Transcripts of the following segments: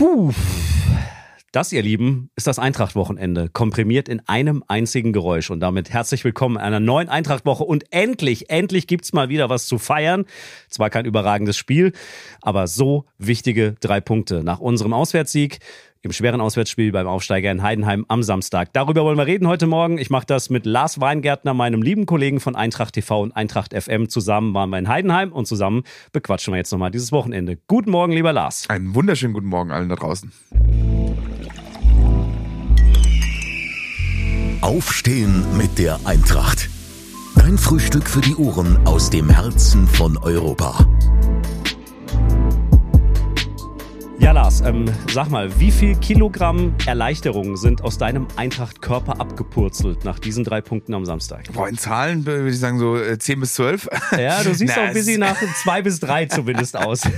Puh. Das, ihr Lieben, ist das Eintracht-Wochenende, komprimiert in einem einzigen Geräusch. Und damit herzlich willkommen in einer neuen Eintracht-Woche. Und endlich, endlich gibt's mal wieder was zu feiern. Zwar kein überragendes Spiel, aber so wichtige drei Punkte. Nach unserem Auswärtssieg im schweren Auswärtsspiel beim Aufsteiger in Heidenheim am Samstag. Darüber wollen wir reden heute Morgen. Ich mache das mit Lars Weingärtner, meinem lieben Kollegen von Eintracht TV und Eintracht FM. Zusammen waren wir in Heidenheim und zusammen bequatschen wir jetzt nochmal dieses Wochenende. Guten Morgen, lieber Lars. Einen wunderschönen guten Morgen allen da draußen. Aufstehen mit der Eintracht. Dein Frühstück für die Ohren aus dem Herzen von Europa. Ja, Lars, ähm, sag mal, wie viel Kilogramm Erleichterung sind aus deinem Eintracht-Körper abgepurzelt nach diesen drei Punkten am Samstag? Boah, in Zahlen würde ich sagen so 10 äh, bis 12. Ja, du siehst Na, auch ein bisschen nach zwei bis drei zumindest aus.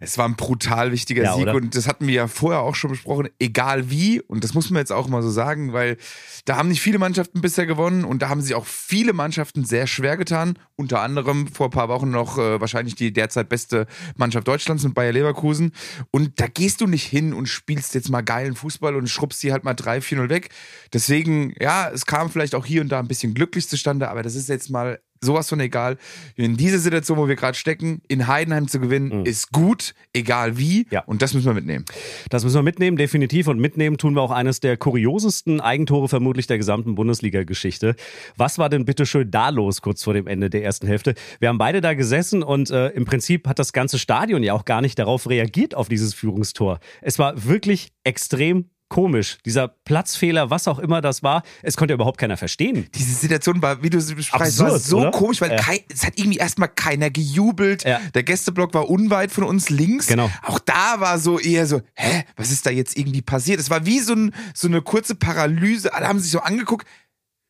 Es war ein brutal wichtiger ja, Sieg oder? und das hatten wir ja vorher auch schon besprochen, egal wie, und das muss man jetzt auch mal so sagen, weil da haben nicht viele Mannschaften bisher gewonnen und da haben sich auch viele Mannschaften sehr schwer getan, unter anderem vor ein paar Wochen noch äh, wahrscheinlich die derzeit beste Mannschaft Deutschlands mit Bayer Leverkusen und da gehst du nicht hin und spielst jetzt mal geilen Fußball und schrubbst sie halt mal 3-4-0 weg. Deswegen, ja, es kam vielleicht auch hier und da ein bisschen glücklich zustande, aber das ist jetzt mal sowas von egal. In dieser Situation, wo wir gerade stecken, in Heidenheim zu gewinnen, mhm. ist gut, egal wie. Ja. Und das müssen wir mitnehmen. Das müssen wir mitnehmen, definitiv. Und mitnehmen tun wir auch eines der kuriosesten Eigentore vermutlich der gesamten Bundesliga-Geschichte. Was war denn bitte schön da los kurz vor dem Ende der ersten Hälfte? Wir haben beide da gesessen und äh, im Prinzip hat das ganze Stadion ja auch gar nicht darauf reagiert, auf dieses Führungstor. Es war wirklich extrem komisch. Dieser Platzfehler, was auch immer das war, es konnte überhaupt keiner verstehen. Diese Situation war, wie du sie beschreibst, war so oder? komisch, weil ja. kein, es hat irgendwie erstmal keiner gejubelt. Ja. Der Gästeblock war unweit von uns links. Genau. Auch da war so eher so, hä, was ist da jetzt irgendwie passiert? Es war wie so, ein, so eine kurze Paralyse. Alle haben sich so angeguckt.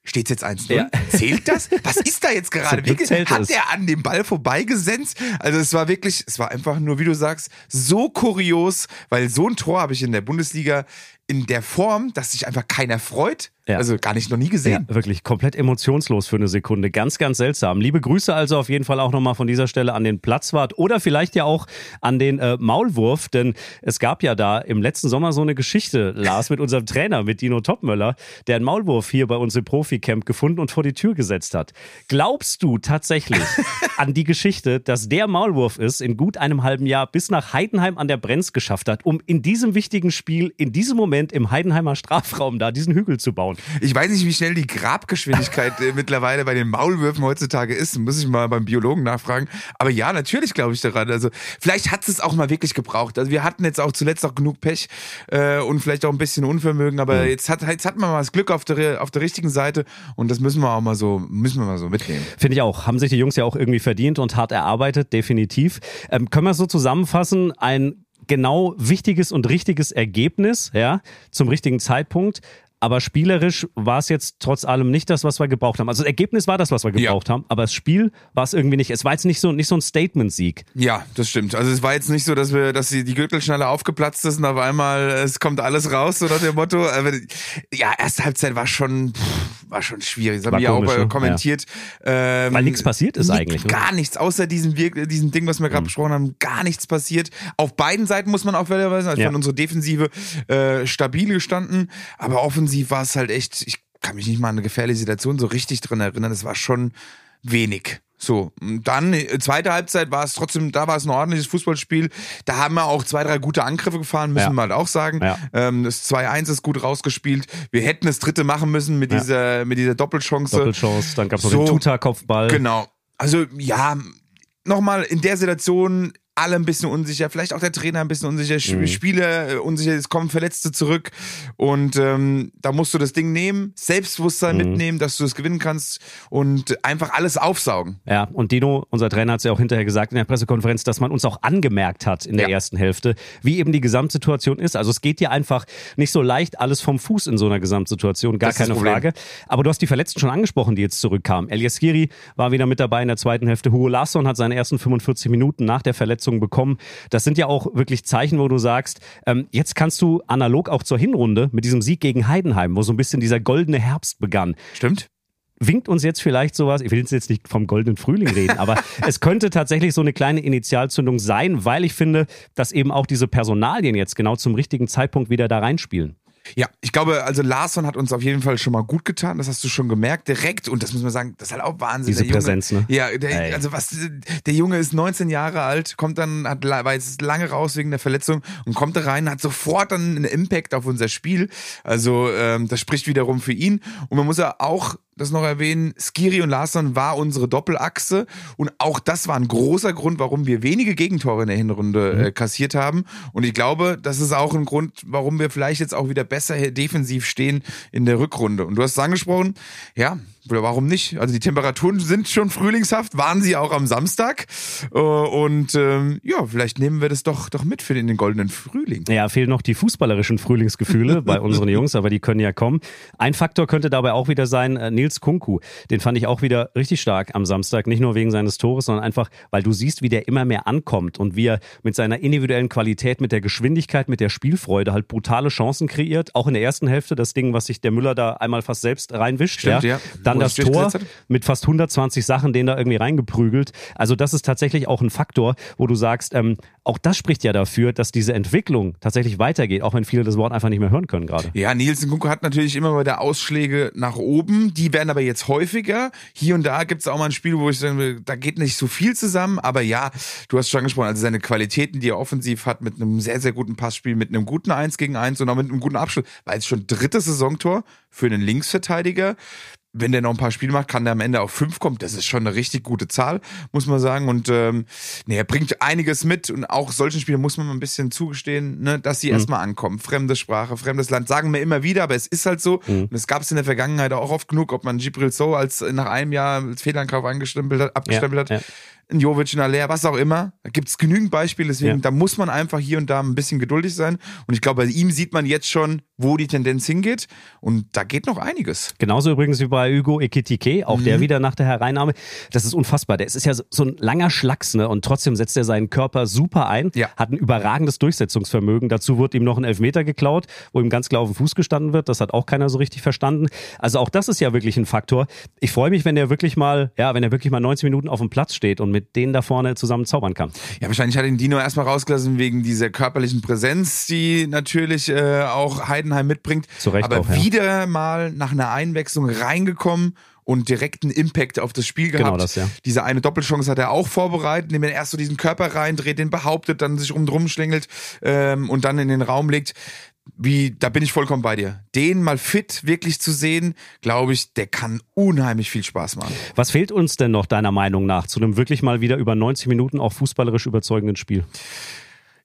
Steht jetzt 1-0? Ja. Zählt das? Was ist da jetzt gerade? Hat der an dem Ball vorbeigesenzt? Also es war wirklich, es war einfach nur, wie du sagst, so kurios, weil so ein Tor habe ich in der Bundesliga in der Form, dass sich einfach keiner freut. Ja. Also gar nicht noch nie gesehen. Ja, wirklich komplett emotionslos für eine Sekunde. Ganz, ganz seltsam. Liebe Grüße also auf jeden Fall auch nochmal von dieser Stelle an den Platzwart oder vielleicht ja auch an den äh, Maulwurf, denn es gab ja da im letzten Sommer so eine Geschichte, Lars, mit unserem Trainer, mit Dino Topmöller, der einen Maulwurf hier bei uns im Profi-Camp gefunden und vor die Tür gesetzt hat. Glaubst du tatsächlich an die Geschichte, dass der Maulwurf ist in gut einem halben Jahr bis nach Heidenheim an der Brenz geschafft hat, um in diesem wichtigen Spiel, in diesem Moment im Heidenheimer Strafraum da diesen Hügel zu bauen? Ich weiß nicht, wie schnell die Grabgeschwindigkeit äh, mittlerweile bei den Maulwürfen heutzutage ist. Muss ich mal beim Biologen nachfragen. Aber ja, natürlich glaube ich daran. Also vielleicht hat es auch mal wirklich gebraucht. Also wir hatten jetzt auch zuletzt auch genug Pech äh, und vielleicht auch ein bisschen Unvermögen. Aber mhm. jetzt hat jetzt hat man mal das Glück auf der auf der richtigen Seite und das müssen wir auch mal so müssen wir mal so mitnehmen. Finde ich auch. Haben sich die Jungs ja auch irgendwie verdient und hart erarbeitet, definitiv. Ähm, können wir so zusammenfassen? Ein genau wichtiges und richtiges Ergebnis, ja, zum richtigen Zeitpunkt. Aber spielerisch war es jetzt trotz allem nicht das, was wir gebraucht haben. Also das Ergebnis war das, was wir gebraucht ja. haben, aber das Spiel war es irgendwie nicht. Es war jetzt nicht so, nicht so ein Statement-Sieg. Ja, das stimmt. Also es war jetzt nicht so, dass wir, dass die Gürtel schneller aufgeplatzt ist und auf einmal es kommt alles raus, so nach dem Motto. Ja, erste Halbzeit war schon, war schon schwierig. Das haben wir auch ne? kommentiert. Ja. Ähm, Weil nichts passiert ist eigentlich. Ne? Gar nichts, außer diesem, diesem Ding, was wir gerade mhm. besprochen haben, gar nichts passiert. Auf beiden Seiten muss man auch weisen. Also ja. von unserer Defensive äh, stabil gestanden, aber offensiv offensiv war es halt echt, ich kann mich nicht mal an eine gefährliche Situation so richtig drin erinnern. Es war schon wenig. So, dann äh, zweite Halbzeit war es trotzdem, da war es ein ordentliches Fußballspiel. Da haben wir auch zwei, drei gute Angriffe gefahren, müssen ja. wir halt auch sagen. Ja. Ähm, das 2-1 ist gut rausgespielt. Wir hätten das dritte machen müssen mit ja. dieser, mit dieser Doppelchance. Doppelchance, dann gab es noch so, den Tuta-Kopfball. Genau. Also ja, nochmal in der Situation alle ein bisschen unsicher, vielleicht auch der Trainer ein bisschen unsicher, mhm. Spieler äh, unsicher, es kommen Verletzte zurück und ähm, da musst du das Ding nehmen, Selbstbewusstsein mhm. mitnehmen, dass du es gewinnen kannst und einfach alles aufsaugen. Ja, und Dino, unser Trainer, hat es ja auch hinterher gesagt in der Pressekonferenz, dass man uns auch angemerkt hat in der ja. ersten Hälfte, wie eben die Gesamtsituation ist. Also es geht dir einfach nicht so leicht alles vom Fuß in so einer Gesamtsituation, gar das keine Frage. Aber du hast die Verletzten schon angesprochen, die jetzt zurückkamen. Elias Giri war wieder mit dabei in der zweiten Hälfte. Hugo Larsson hat seine ersten 45 Minuten nach der Verletzung Verletzungen bekommen. Das sind ja auch wirklich Zeichen, wo du sagst, ähm, jetzt kannst du analog auch zur Hinrunde mit diesem Sieg gegen Heidenheim, wo so ein bisschen dieser goldene Herbst begann. Stimmt winkt uns jetzt vielleicht sowas, ich will jetzt nicht vom goldenen Frühling reden, aber es könnte tatsächlich so eine kleine Initialzündung sein, weil ich finde, dass eben auch diese Personalien jetzt genau zum richtigen Zeitpunkt wieder da reinspielen. Ja, ich glaube, also Larsson hat uns auf jeden Fall schon mal gut getan. Das hast du schon gemerkt, direkt. Und das muss man sagen, das ist halt auch Wahnsinn. Diese Präsenz, ne? Ja, der, also was, der Junge ist 19 Jahre alt, kommt dann, hat, war jetzt lange raus wegen der Verletzung und kommt da rein, hat sofort dann einen Impact auf unser Spiel. Also ähm, das spricht wiederum für ihn. Und man muss ja auch das noch erwähnen, Skiri und Larsson war unsere Doppelachse und auch das war ein großer Grund, warum wir wenige Gegentore in der Hinrunde mhm. äh, kassiert haben. Und ich glaube, das ist auch ein Grund, warum wir vielleicht jetzt auch wieder besser defensiv stehen in der Rückrunde. Und du hast es angesprochen, ja, warum nicht? Also die Temperaturen sind schon frühlingshaft, waren sie auch am Samstag. Äh, und ähm, ja, vielleicht nehmen wir das doch, doch mit für den, den goldenen Frühling. Ja, fehlen noch die fußballerischen Frühlingsgefühle bei unseren Jungs, aber die können ja kommen. Ein Faktor könnte dabei auch wieder sein, äh, Nils Kunku. Den fand ich auch wieder richtig stark am Samstag, nicht nur wegen seines Tores, sondern einfach, weil du siehst, wie der immer mehr ankommt und wie er mit seiner individuellen Qualität, mit der Geschwindigkeit, mit der Spielfreude halt brutale Chancen kreiert. Auch in der ersten Hälfte das Ding, was sich der Müller da einmal fast selbst reinwischt. Stimmt, ja. ja. Dann das Tor mit fast 120 Sachen, den da irgendwie reingeprügelt. Also das ist tatsächlich auch ein Faktor, wo du sagst, ähm, auch das spricht ja dafür, dass diese Entwicklung tatsächlich weitergeht, auch wenn viele das Wort einfach nicht mehr hören können gerade. Ja, Nielsen Kunko hat natürlich immer wieder Ausschläge nach oben. Die werden aber jetzt häufiger. Hier und da gibt es auch mal ein Spiel, wo ich sage, da geht nicht so viel zusammen. Aber ja, du hast schon angesprochen, also seine Qualitäten, die er offensiv hat, mit einem sehr, sehr guten Passspiel, mit einem guten 1 gegen 1 und auch mit einem guten Abschluss, war jetzt schon drittes Saisontor für einen Linksverteidiger wenn der noch ein paar Spiele macht, kann der am Ende auf fünf kommen. Das ist schon eine richtig gute Zahl, muss man sagen. Und ähm, nee, er bringt einiges mit und auch solchen Spielen muss man mal ein bisschen zugestehen, ne, dass sie mhm. erstmal ankommen. Fremde Sprache, fremdes Land, sagen wir immer wieder, aber es ist halt so. Mhm. Und es gab es in der Vergangenheit auch oft genug, ob man Gibril So als nach einem Jahr als Fehlankauf angestempelt hat, abgestempelt ja, hat. Ja ein Jovic, ein Aller, was auch immer. Da gibt es genügend Beispiele, deswegen, ja. da muss man einfach hier und da ein bisschen geduldig sein. Und ich glaube, bei ihm sieht man jetzt schon, wo die Tendenz hingeht. Und da geht noch einiges. Genauso übrigens wie bei Hugo Ekitike, auch mhm. der wieder nach der Hereinnahme. Das ist unfassbar. Der ist ja so ein langer Schlacks, ne? Und trotzdem setzt er seinen Körper super ein, ja. hat ein überragendes Durchsetzungsvermögen. Dazu wird ihm noch ein Elfmeter geklaut, wo ihm ganz klar auf den Fuß gestanden wird. Das hat auch keiner so richtig verstanden. Also auch das ist ja wirklich ein Faktor. Ich freue mich, wenn er wirklich mal, ja, wenn er wirklich mal 90 Minuten auf dem Platz steht und mit denen da vorne zusammen zaubern kann. Ja, wahrscheinlich hat ihn Dino erstmal rausgelassen wegen dieser körperlichen Präsenz, die natürlich äh, auch Heidenheim mitbringt. Zu Recht Aber auch, ja. wieder mal nach einer Einwechslung reingekommen und direkten Impact auf das Spiel gehabt. Genau das, ja. Diese eine Doppelchance hat er auch vorbereitet, indem er erst so diesen Körper reindreht, den behauptet, dann sich rumdrum schlängelt ähm, und dann in den Raum legt wie, da bin ich vollkommen bei dir. Den mal fit wirklich zu sehen, glaube ich, der kann unheimlich viel Spaß machen. Was fehlt uns denn noch deiner Meinung nach zu einem wirklich mal wieder über 90 Minuten auch fußballerisch überzeugenden Spiel?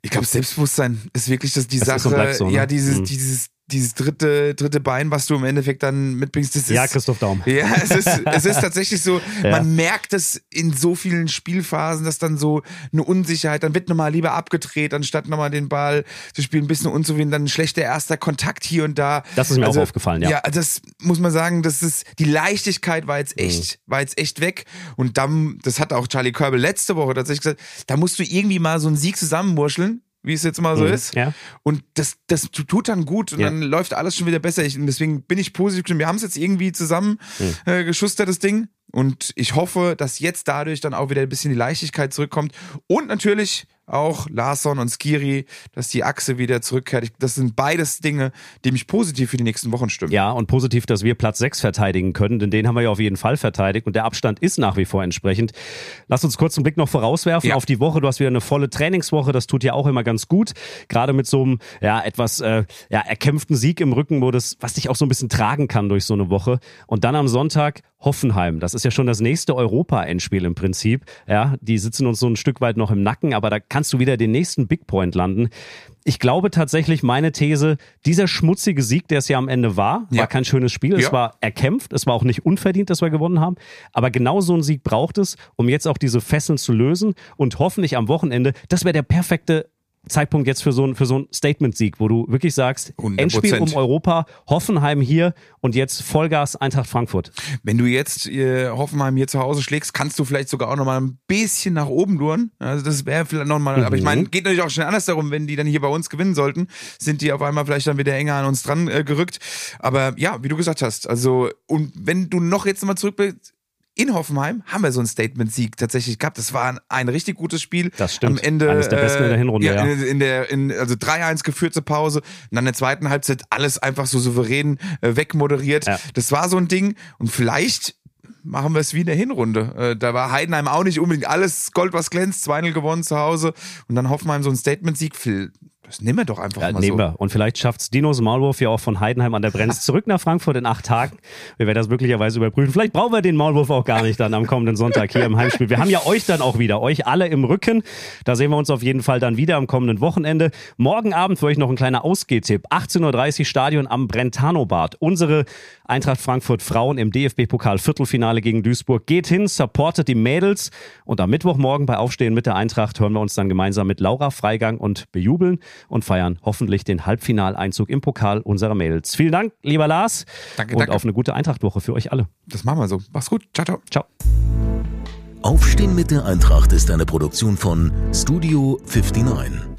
Ich glaube, Selbstbewusstsein ist wirklich das die das Sache. So, ne? Ja, dieses, mhm. dieses dieses dritte, dritte Bein, was du im Endeffekt dann mitbringst, das ist. Ja, Christoph Daum. Ja, es ist, es ist tatsächlich so, ja. man merkt es in so vielen Spielphasen, dass dann so eine Unsicherheit, dann wird nochmal lieber abgedreht, anstatt nochmal den Ball zu spielen, ein bisschen unzufrieden, dann ein schlechter erster Kontakt hier und da. Das ist mir also, auch aufgefallen, ja. Ja, das muss man sagen, das ist, die Leichtigkeit war jetzt echt, mhm. war jetzt echt weg. Und dann, das hat auch Charlie Körbel letzte Woche tatsächlich gesagt, da musst du irgendwie mal so einen Sieg zusammenwurscheln wie es jetzt mal so mhm, ist. Ja. Und das, das tut dann gut und ja. dann läuft alles schon wieder besser. Ich, und deswegen bin ich positiv. Wir haben es jetzt irgendwie zusammen mhm. äh, geschustert, das Ding. Und ich hoffe, dass jetzt dadurch dann auch wieder ein bisschen die Leichtigkeit zurückkommt. Und natürlich auch Larsson und Skiri, dass die Achse wieder zurückkehrt. Das sind beides Dinge, die mich positiv für die nächsten Wochen stimmen. Ja, und positiv, dass wir Platz 6 verteidigen können, denn den haben wir ja auf jeden Fall verteidigt und der Abstand ist nach wie vor entsprechend. Lass uns kurz einen Blick noch vorauswerfen ja. auf die Woche. Du hast wieder eine volle Trainingswoche, das tut ja auch immer ganz gut. Gerade mit so einem ja, etwas äh, ja, erkämpften Sieg im Rücken, wo das, was dich auch so ein bisschen tragen kann durch so eine Woche. Und dann am Sonntag Hoffenheim. Das ist ja schon das nächste Europa-Endspiel im Prinzip. Ja, die sitzen uns so ein Stück weit noch im Nacken, aber da kannst du wieder den nächsten Big Point landen. Ich glaube tatsächlich, meine These, dieser schmutzige Sieg, der es ja am Ende war, ja. war kein schönes Spiel. Ja. Es war erkämpft, es war auch nicht unverdient, dass wir gewonnen haben. Aber genau so einen Sieg braucht es, um jetzt auch diese Fesseln zu lösen und hoffentlich am Wochenende, das wäre der perfekte Zeitpunkt jetzt für so einen für so Statement-Sieg, wo du wirklich sagst, 100%. Endspiel um Europa, Hoffenheim hier und jetzt Vollgas Eintracht Frankfurt. Wenn du jetzt äh, Hoffenheim hier zu Hause schlägst, kannst du vielleicht sogar auch nochmal ein bisschen nach oben luren. Also das wäre vielleicht nochmal, mhm. aber ich meine, geht natürlich auch schnell anders darum, wenn die dann hier bei uns gewinnen sollten, sind die auf einmal vielleicht dann wieder enger an uns dran äh, gerückt. Aber ja, wie du gesagt hast, also und wenn du noch jetzt nochmal zurück bist, in Hoffenheim haben wir so einen Statement-Sieg tatsächlich gehabt. Das war ein, ein, richtig gutes Spiel. Das stimmt. Am Ende, Eines der besten in der Hinrunde, ja. ja. In, der, in, also 3-1 geführt zur Pause und dann in der zweiten Halbzeit alles einfach so souverän äh, wegmoderiert. Ja. Das war so ein Ding und vielleicht machen wir es wie in der Hinrunde. Äh, da war Heidenheim auch nicht unbedingt alles Gold, was glänzt. 2 gewonnen zu Hause und dann Hoffenheim so ein Statement-Sieg. Das nehmen wir doch einfach ja, mal nehmen so. Wir. Und vielleicht schafft es Dinos Maulwurf ja auch von Heidenheim an der Brenz zurück nach Frankfurt in acht Tagen. Wir werden das möglicherweise überprüfen. Vielleicht brauchen wir den Maulwurf auch gar nicht dann am kommenden Sonntag hier im Heimspiel. Wir haben ja euch dann auch wieder, euch alle im Rücken. Da sehen wir uns auf jeden Fall dann wieder am kommenden Wochenende. Morgen Abend für euch noch ein kleiner Ausgehtipp. 18.30 Uhr Stadion am Brentano-Bad. Unsere Eintracht Frankfurt Frauen im DFB-Pokal Viertelfinale gegen Duisburg. Geht hin, supportet die Mädels. Und am Mittwochmorgen bei Aufstehen mit der Eintracht hören wir uns dann gemeinsam mit Laura Freigang und bejubeln und feiern hoffentlich den Halbfinaleinzug im Pokal unserer Mädels. Vielen Dank, lieber Lars. Danke, und danke. auf eine gute Eintrachtwoche für euch alle. Das machen wir so. Mach's gut. Ciao, ciao. Ciao. Aufstehen mit der Eintracht ist eine Produktion von Studio 59.